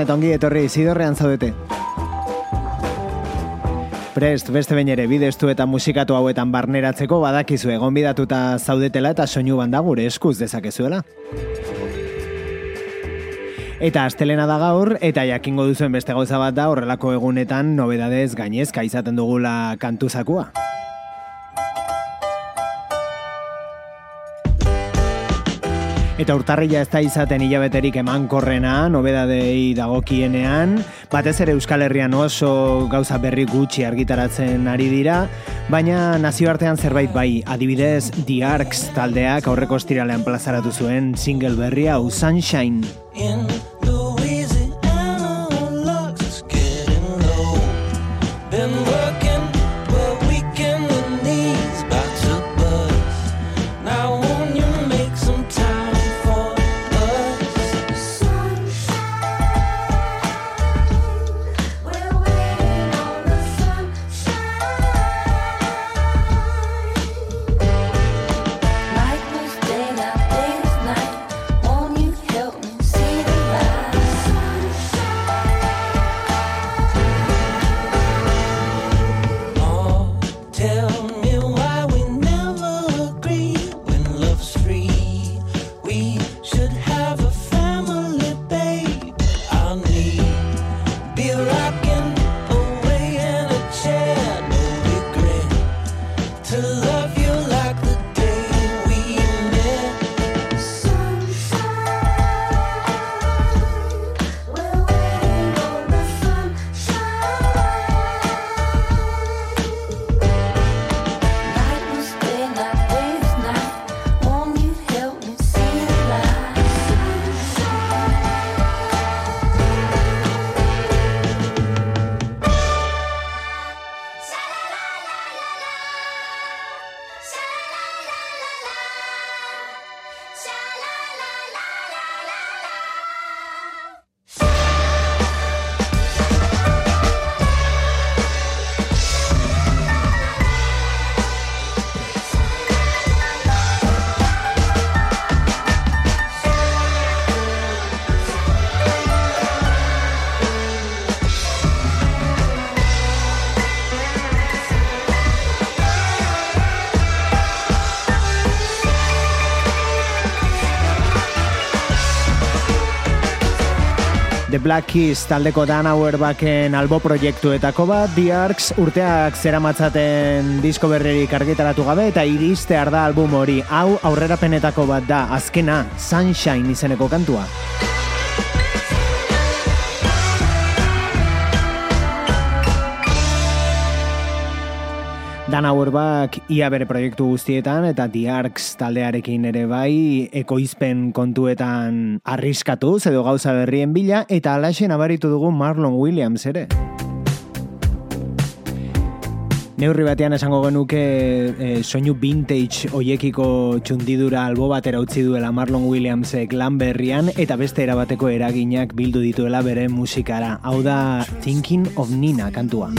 Gabon eta ongi etorri zidorrean zaudete. Prest, beste bain ere, bidestu eta musikatu hauetan barneratzeko badakizu egon bidatuta zaudetela eta soinu banda gure eskuz dezakezuela. Eta astelena da gaur, eta jakingo duzuen beste gauza bat da horrelako egunetan nobedadez gainezka izaten dugula kantuzakua. Eta urtarrila ez da izaten hilabeterik emankorrena, nobedadei dagokienean, batez ere Euskal Herrian oso gauza berri gutxi argitaratzen ari dira, baina nazioartean zerbait bai, adibidez The Arcs taldeak aurreko estiralean plazaratu zuen single berria Sunshine. Black Keys taldeko Dan Auerbachen albo proiektuetako bat, The Arcs urteak zeramatzaten disko berrerik argitaratu gabe eta iriste arda album hori. Hau aurrerapenetako bat da, azkena, Sunshine izeneko kantua. Dan Auerbach ia bere proiektu guztietan eta Arcs taldearekin ere bai ekoizpen kontuetan arriskatu edo gauza berrien bila eta alaxe nabaritu dugu Marlon Williams ere. Neurri batean esango genuke e, soinu vintage oiekiko txundidura albo batera utzi duela Marlon Williamsek lan berrian eta beste erabateko eraginak bildu dituela bere musikara. Hau da Thinking of Nina kantua.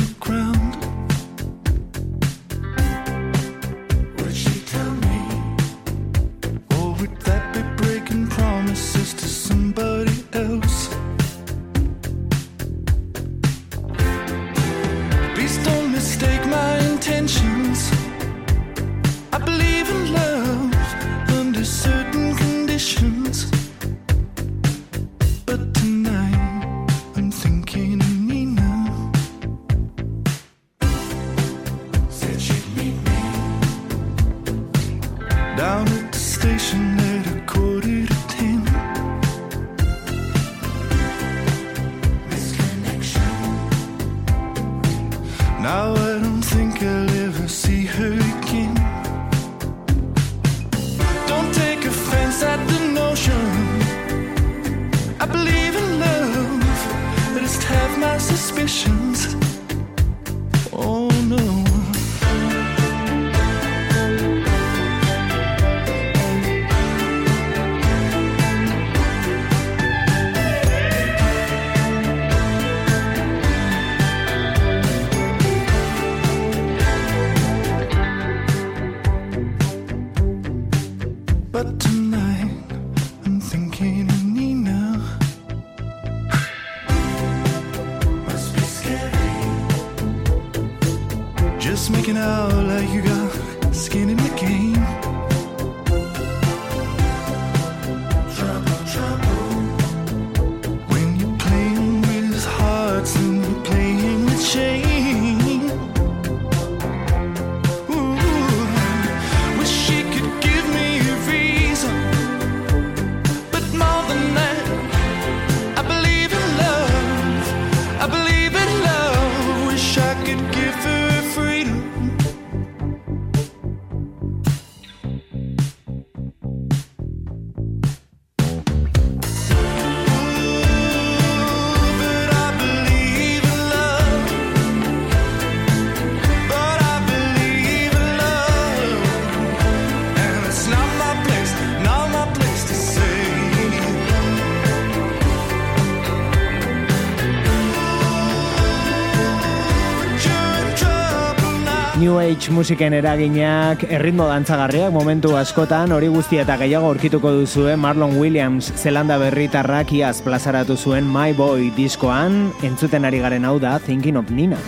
Age musiken eraginak erritmo dantzagarriak momentu askotan hori guztia eta gehiago aurkituko duzue Marlon Williams zelanda berritarrak iaz plazaratu zuen My Boy diskoan entzuten ari garen hau da Thinking of Nina.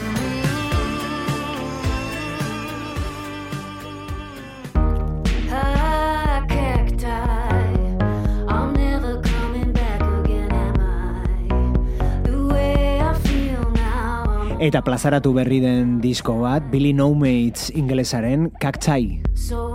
Eta plazaratu berri den disko bat, Billy No Mates ingelesaren kaktzai. So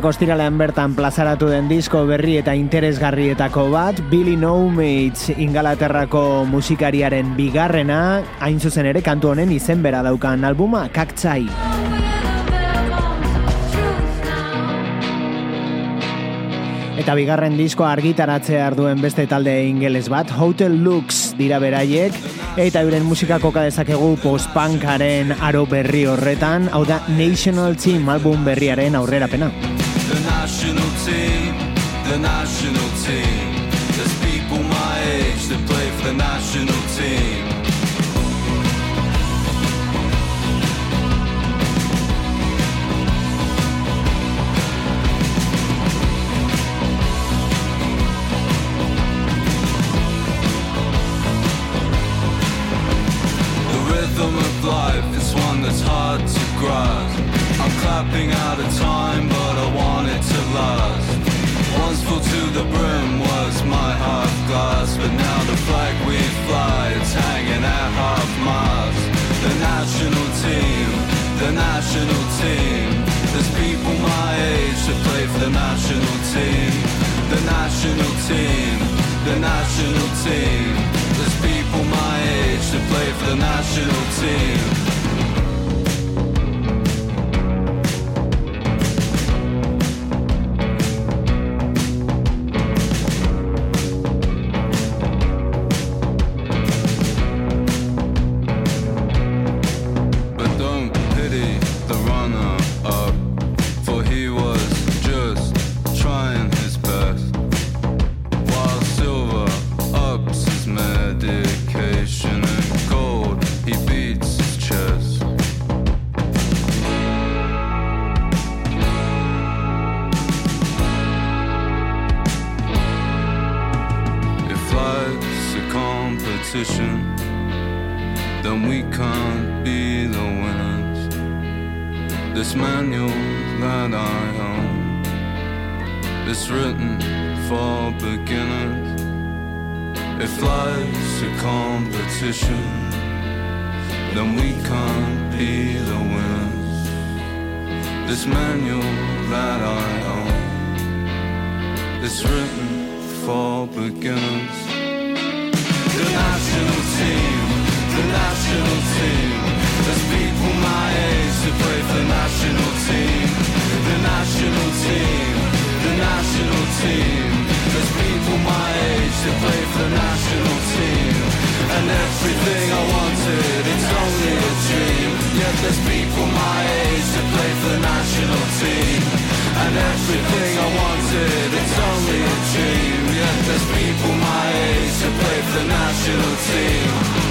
Aurreko estiralean bertan plazaratu den disko berri eta interesgarrietako bat, Billy No Mates ingalaterrako musikariaren bigarrena, hain zuzen ere kantu honen izen bera daukan albuma, Kaktzai. Eta bigarren disko argitaratzea arduen beste talde ingeles bat, Hotel Lux dira beraiek, eta euren musika koka dezakegu post-punkaren aro berri horretan, hau da National Team album berriaren aurrerapena. The clapping out of time, but I want it to last. Once full to the brim was my half glass, but now the flag we fly, it's hanging at half mast. The national team, the national team. There's people my age that play for the national team. The national team, the national team. There's people my age that play for the national team. This manual that I own is written for beginners. The national team, the national team. There's people my age who play for the national team. The national team, the national team. There's people my age who play for the national team and everything I wanted. It's only a dream. Yet there's people my age that play for the national team. And everything I wanted, it's only a dream. Yet there's people my age that play for the national team.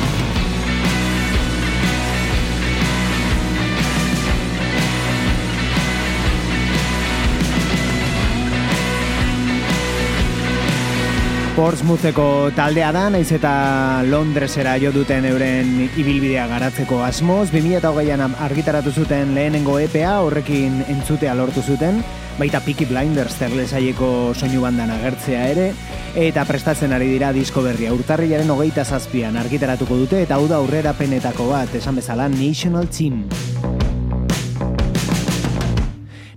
Portsmoutheko taldea da, naiz eta Londresera jo duten euren ibilbidea garatzeko asmoz. 2008an argitaratu zuten lehenengo EPA horrekin entzutea lortu zuten, baita Peaky Blinders terlesaieko soinu bandan agertzea ere, eta prestatzen ari dira disko berria. Urtarriaren hogeita zazpian argitaratuko dute, eta hau da aurrera penetako bat, esan bezala National Team.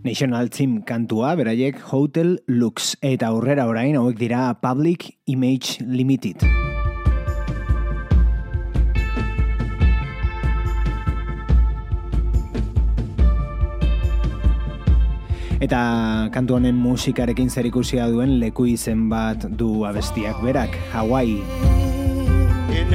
National Team kantua, beraiek Hotel Lux, eta aurrera orain hauek dira Public Image Limited. Eta kantu honen musikarekin zer ikusia duen leku izen bat du abestiak berak, Hawaii. In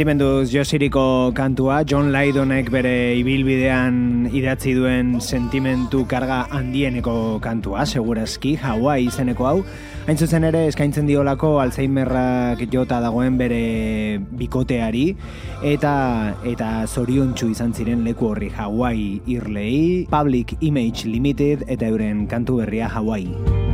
Sentimenduz Josiriko kantua, John Lydonek bere ibilbidean idatzi duen sentimentu karga handieneko kantua, segurazki, Hawaii izeneko hau. Hain zuzen ere, eskaintzen diolako Alzheimerrak jota dagoen bere bikoteari, eta eta zoriontsu izan ziren leku horri Hawaii irlei, Public Image Limited eta euren kantu berria Hawaii.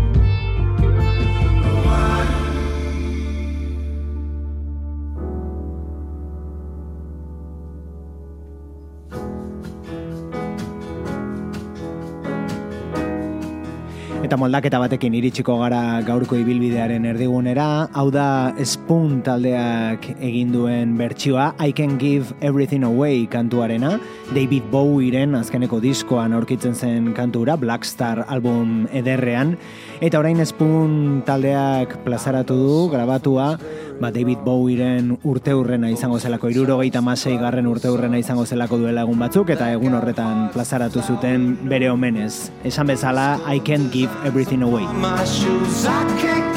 Eta moldaketa batekin iritsiko gara gaurko ibilbidearen erdigunera, hau da Spoon taldeak egin duen bertsioa I Can Give Everything Away kantuarena, David Bowieren azkeneko diskoan aurkitzen zen kantura, Black Star album ederrean, eta orain Spoon taldeak plazaratu du, grabatua, ba, David Bowieren urte urrena izango zelako, iruro geita masei garren urte urrena izango zelako duela egun batzuk, eta egun horretan plazaratu zuten bere omenez. Esan bezala, I can't give everything away. My shoes, I can't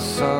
sun.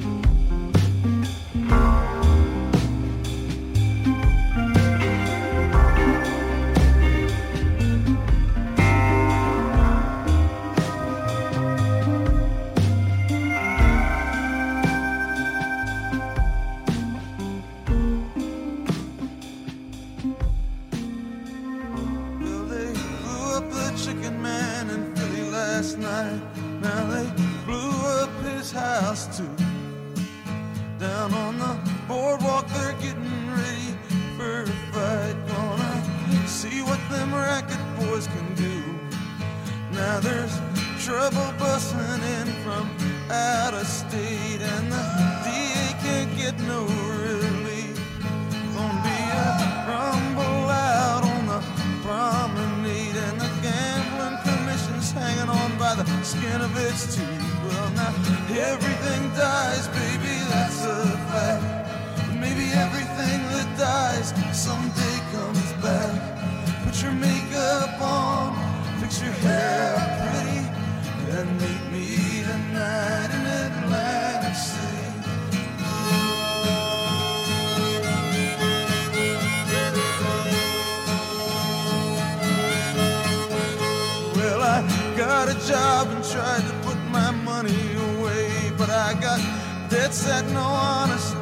I've been trying to put my money away, but I got debts that no honest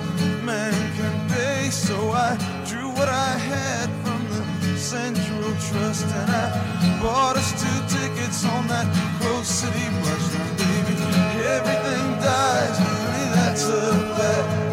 man can pay. So I drew what I had from the Central Trust, and I bought us two tickets on that close city bus. Now, baby, everything dies, honey, that's a bet.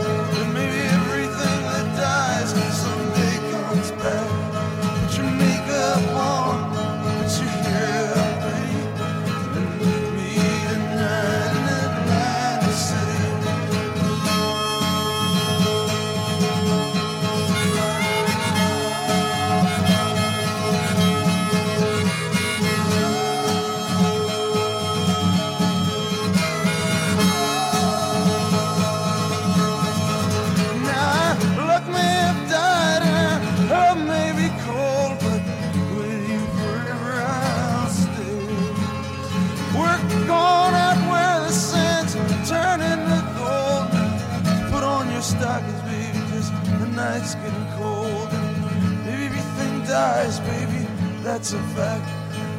that's a fact.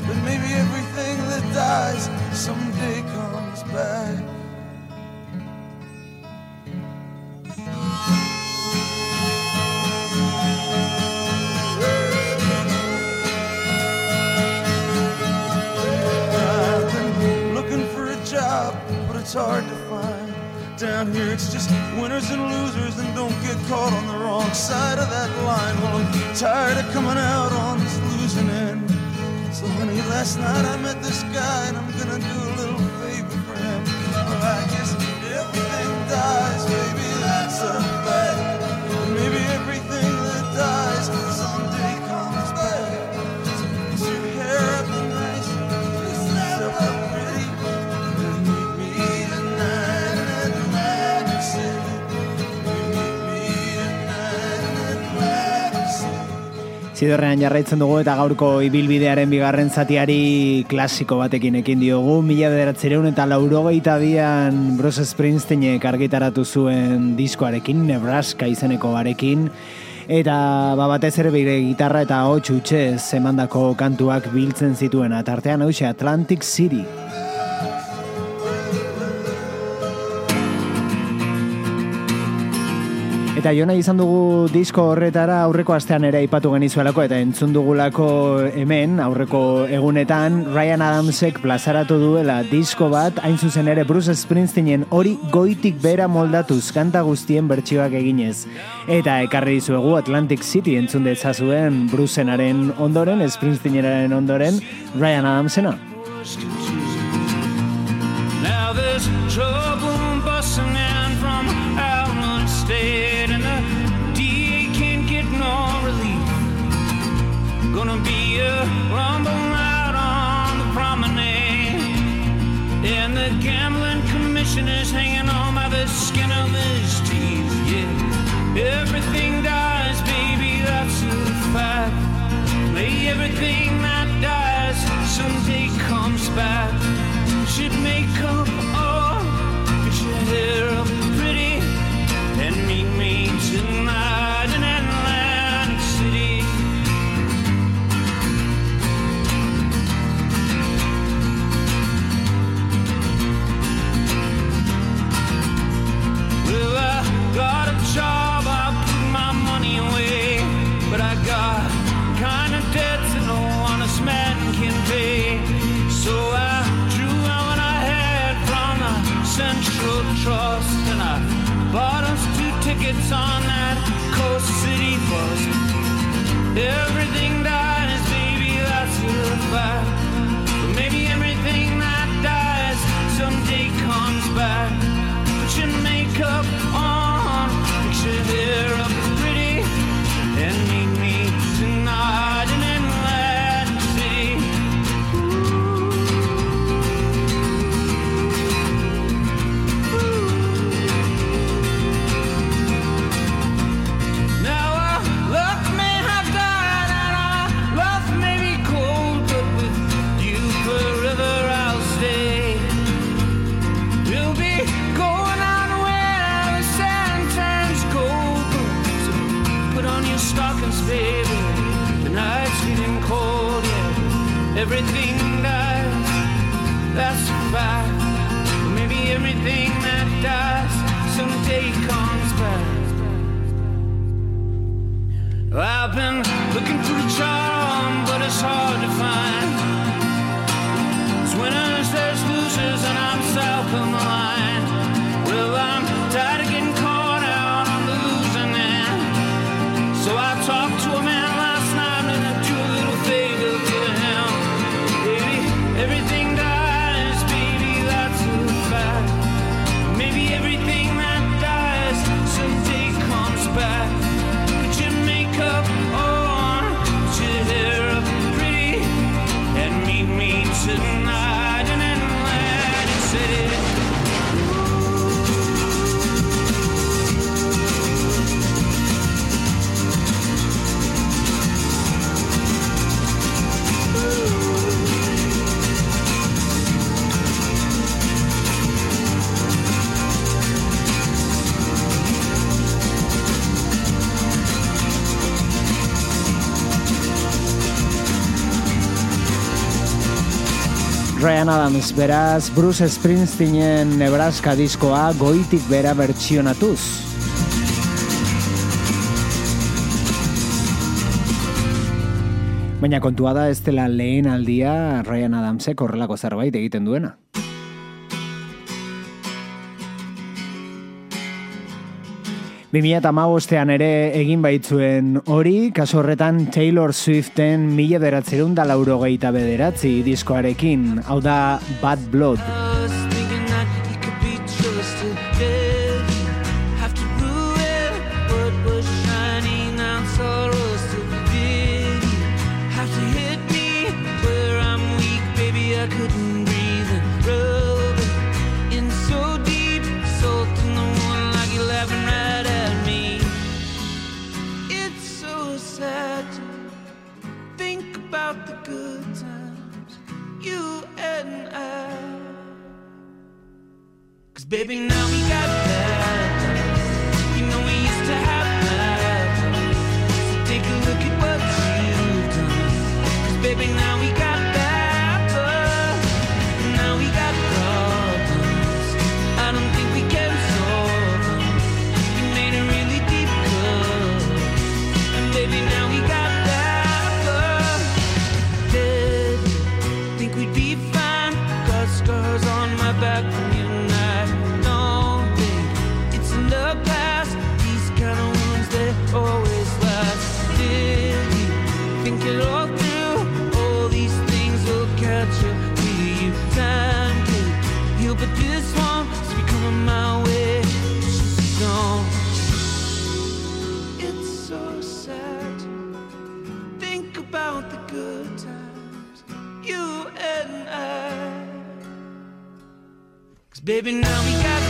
But maybe everything that dies someday comes back. I've been looking for a job, but it's hard to find. Down here, it's just winners and losers, and don't get caught on the wrong side of that line. Well, I'm tired of coming out on this losing end. So honey, last night I met this guy and I'm gonna do a little favor for him. Well, I guess everything dies, baby, that's a fact. Zidorrean jarraitzen dugu eta gaurko ibilbidearen bigarren zatiari klasiko batekin ekin diogu. Mila bederatzireun eta laurogeita bian Bruce Springsteenek argitaratu zuen diskoarekin, Nebraska izeneko barekin. Eta ba, batez ere bire gitarra eta hotx utxe zemandako kantuak biltzen zituen atartean hause Atlantic City. Eta jona izan dugu disko horretara aurreko astean ere aipatu genizuelako eta entzun dugulako hemen aurreko egunetan Ryan Adamsek plazaratu duela disko bat hain zuzen ere Bruce Springsteenen hori goitik bera moldatuz kanta guztien bertsioak eginez. Eta ekarri dizuegu Atlantic City entzun dezazuen Brucenaren ondoren, Springsteenaren ondoren Ryan Adamsena. Now there's trouble busting in from Allen State Gonna be a rumble out on the promenade. And the gambling commissioner's hanging on by the skin stockings, baby. The night's getting cold, yeah. Everything dies, that's a fact. Maybe everything that dies someday comes back. I've been looking for the charm, but it's hard to find. There's winners, there's losers, and I'm south of the line. Well, I'm tired talk to a man. Ryan Adams beraz, Bruce Springsteenen Nebraska diskoa goitik bera bertsionatuz. Baina kontua da ez dela lehen aldia Ryan Adamsek horrelako zerbait egiten duena. 2008an ere egin baitzuen hori, kaso horretan Taylor Swiften mila beratzerun da laurogeita bederatzi diskoarekin, hau da Bad Blood. Baby, now we got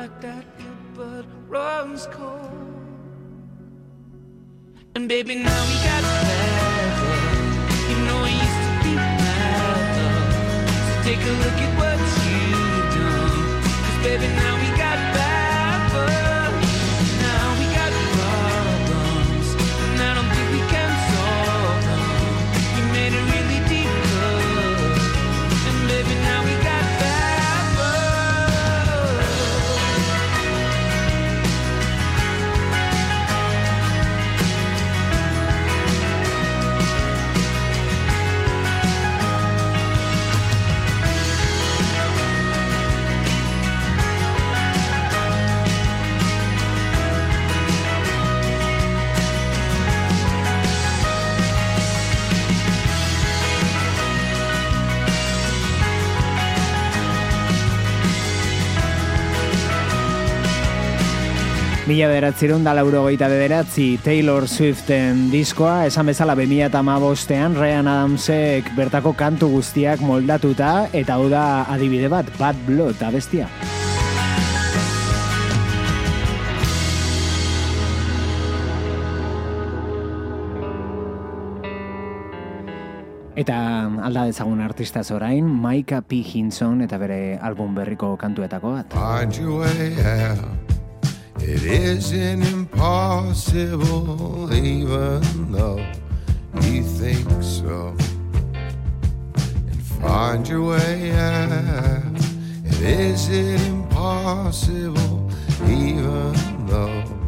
like that your blood runs cold. And baby, now we got better. You know I used to be mad. So take a look at what you done. Cause baby, now Mila bederatzireun da laurogeita bederatzi Taylor Swiften diskoa, esan bezala 2008an Ryan Adamsek bertako kantu guztiak moldatuta, eta hau da adibide bat, Bad Blood abestia. Eta alda dezagun artista orain, Maika P. Hinson eta bere album berriko kantuetako bat. It isn't impossible, even though you think so. And find your way out. It isn't impossible, even though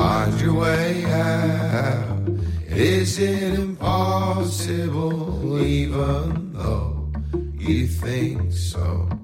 Find your way out. Is it impossible, even though you think so.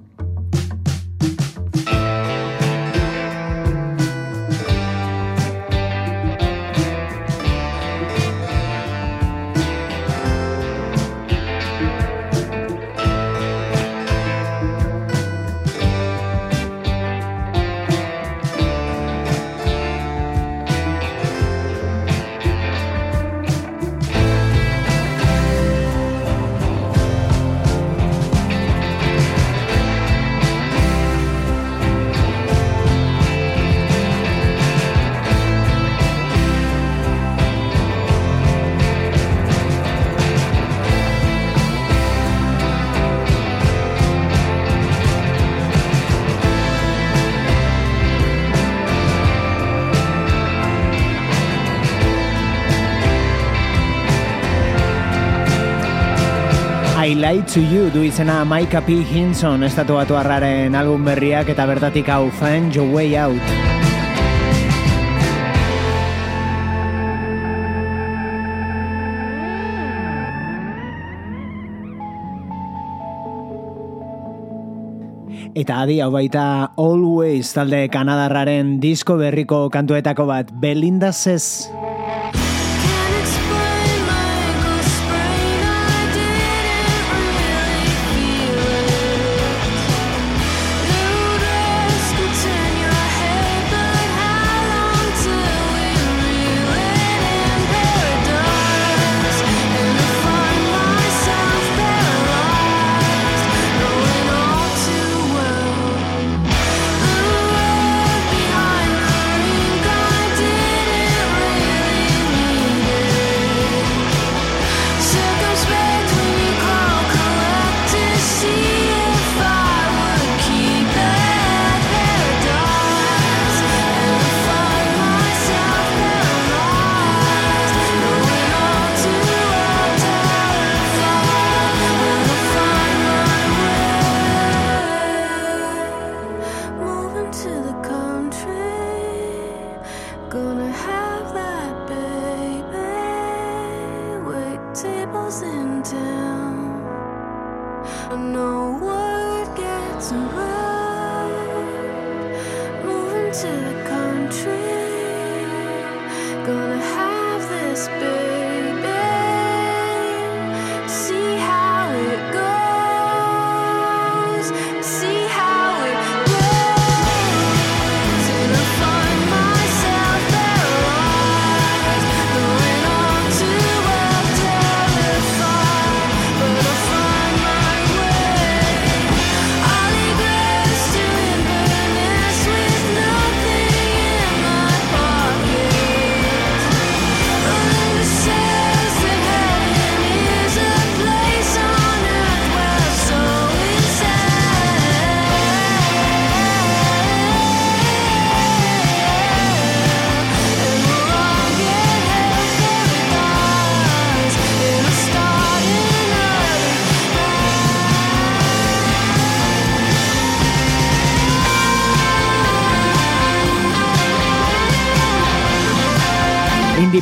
Lie to You du izena Maika P. Hinson estatu batu harraren album berriak eta bertatik hau Find Your Way Out. Eta adi hau baita Always talde Kanadarraren disko berriko kantuetako bat Belinda Says.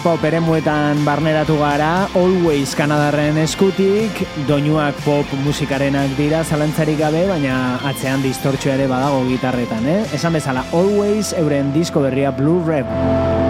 pop eremuetan barneratu gara, Always Kanadarren eskutik, doinuak pop musikarenak dira zalantzarik gabe, baina atzean distortxo ere badago gitarretan, eh? Esan bezala, Always euren disko berria Blue Rebel.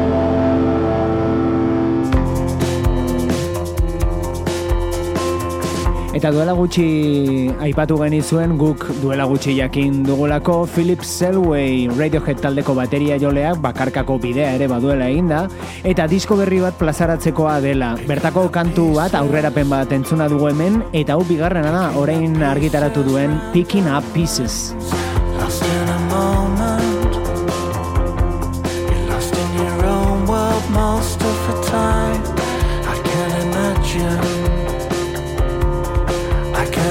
Eta duela gutxi aipatu genizuen guk duela gutxi jakin dugulako Philip Selway Radiohead taldeko bateria joleak bakarkako bidea ere baduela eginda eta disko berri bat plazaratzekoa dela. Bertako kantu bat aurrerapen bat entzuna dugu hemen eta hau bigarrena da orain argitaratu duen Picking Up Pieces. Most of the time, I can't imagine.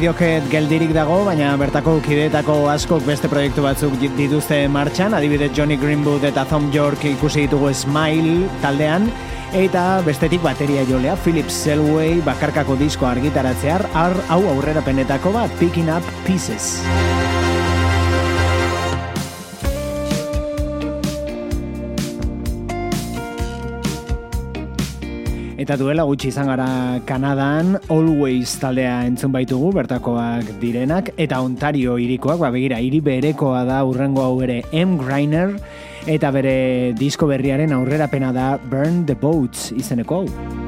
Radiohead geldirik dago, baina bertako kideetako askok beste proiektu batzuk dituzte martxan, adibidez Johnny Greenwood eta Tom York ikusi ditugu Smile taldean, eta bestetik bateria jolea Philip Selway bakarkako disko argitaratzear, ar, hau aurrera penetako bat, Picking Up Pieces. Eta duela gutxi izan gara Kanadan, Always taldea entzun baitugu, bertakoak direnak, eta Ontario irikoak, ba begira, hiri berekoa da urrengo hau ere M. Griner, eta bere disko berriaren aurrerapena da Burn the Boats izeneko hau.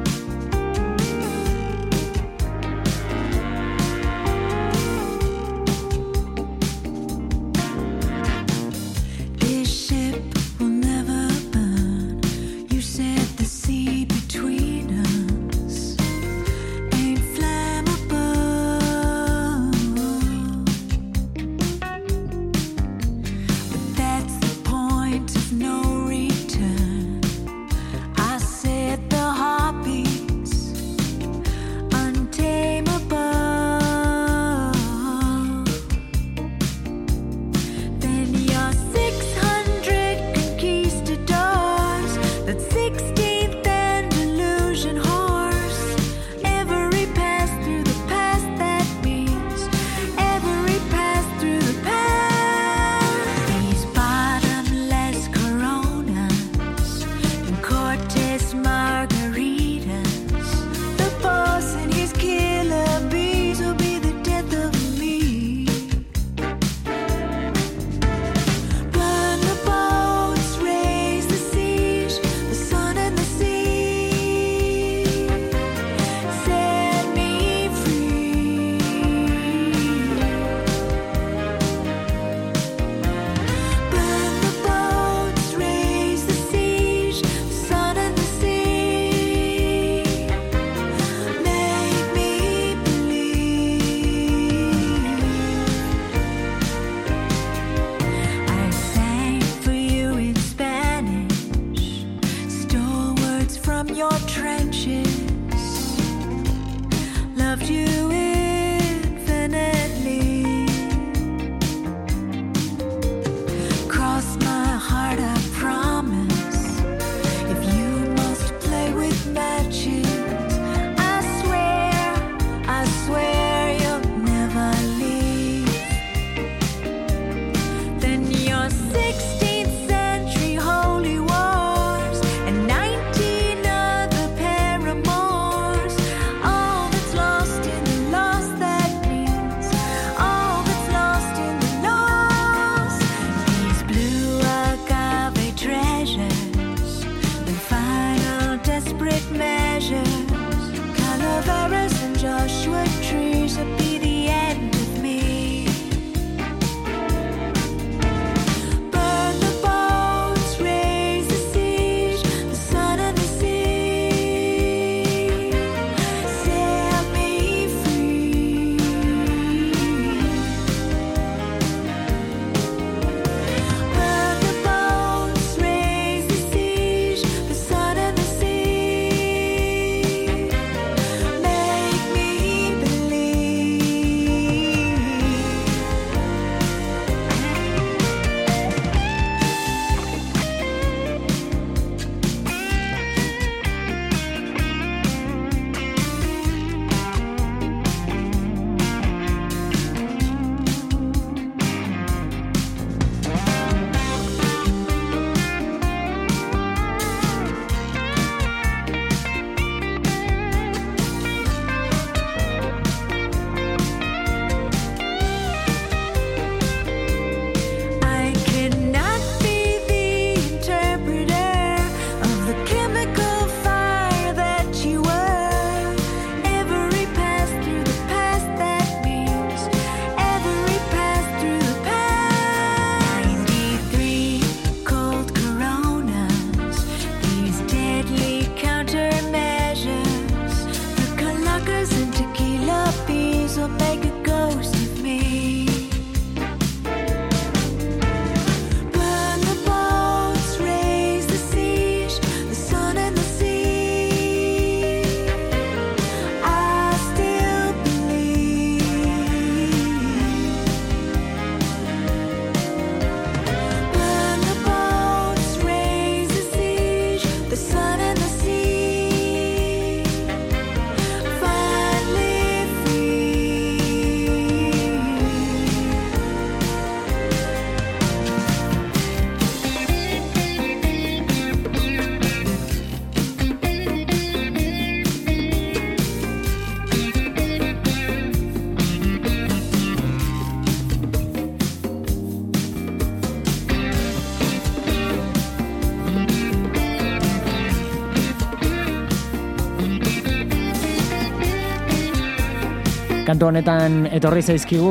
Kantu honetan etorri zaizkigu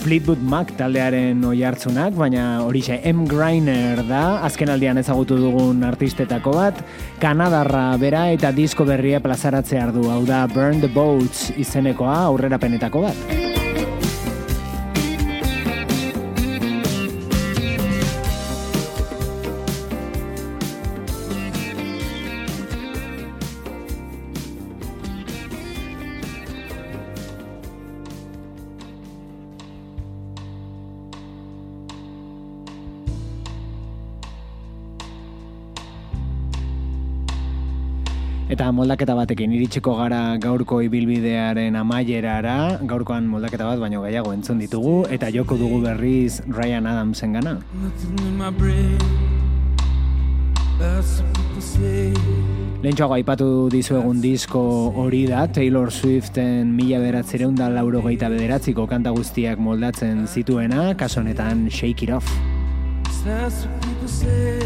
Fleetwood Mac taldearen oi hartzunak, baina horixe M. Griner da, azken aldian ezagutu dugun artistetako bat, Kanadarra bera eta disko berria plazaratzear du, hau da Burn the Boats izenekoa aurrerapenetako bat. Moldaketa batekin iritsiko gara gaurko ibilbidearen amaierara, gaurkoan moldaketa bat baino gehiago entzun ditugu, eta joko dugu berriz Ryan Adamsen gana. Lehentxoago aipatu dizuegun disko hori da, Taylor Swiften mila beratzereun da lauro geita bederatziko kanta guztiak moldatzen zituena, kaso honetan Shake It Off. That's what people say.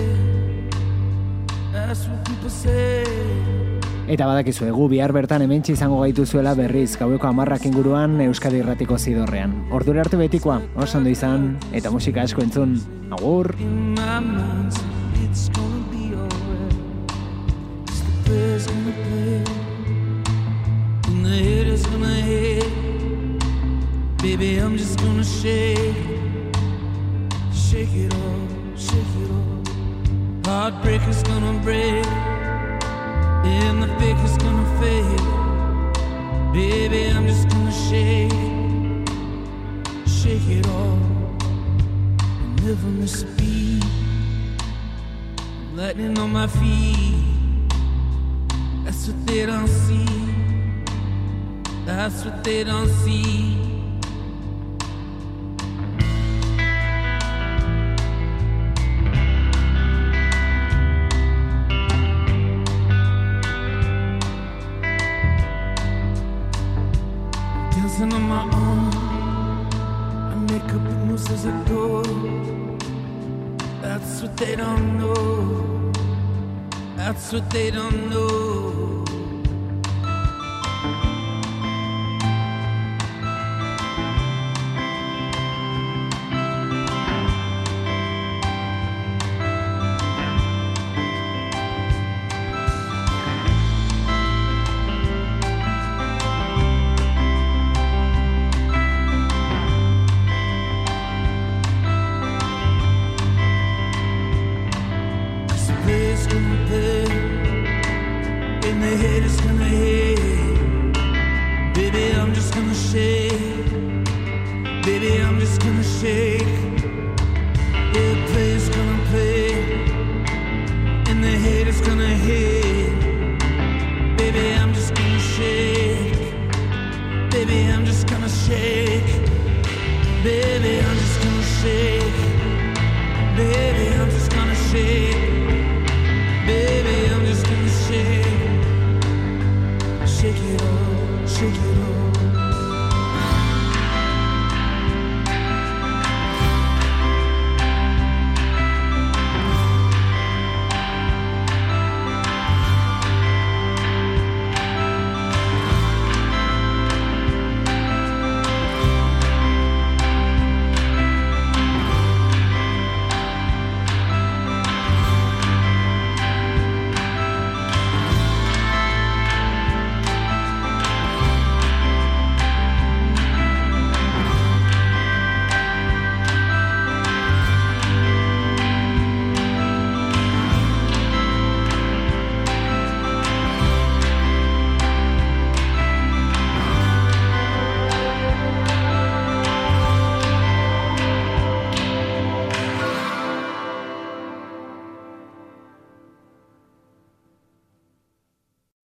That's what people say. Eta badakizu egu bihar bertan hementsi izango gaituzuela berriz gaueko amarrak inguruan Euskadi Irratiko zidorrean. Ordura arte betikoa, oso ondo izan, eta musika asko entzun. Agur! Is. Baby, I'm just gonna shake. Shake it off, shake it off. Heartbreaker's gonna break. And the is gonna fade. Baby, I'm just gonna shake. Shake it off. Never miss a beat. Lightning on my feet. That's what they don't see. That's what they don't see. Dancing on my own. I make up the moves as I go. That's what they don't know. That's what they don't know.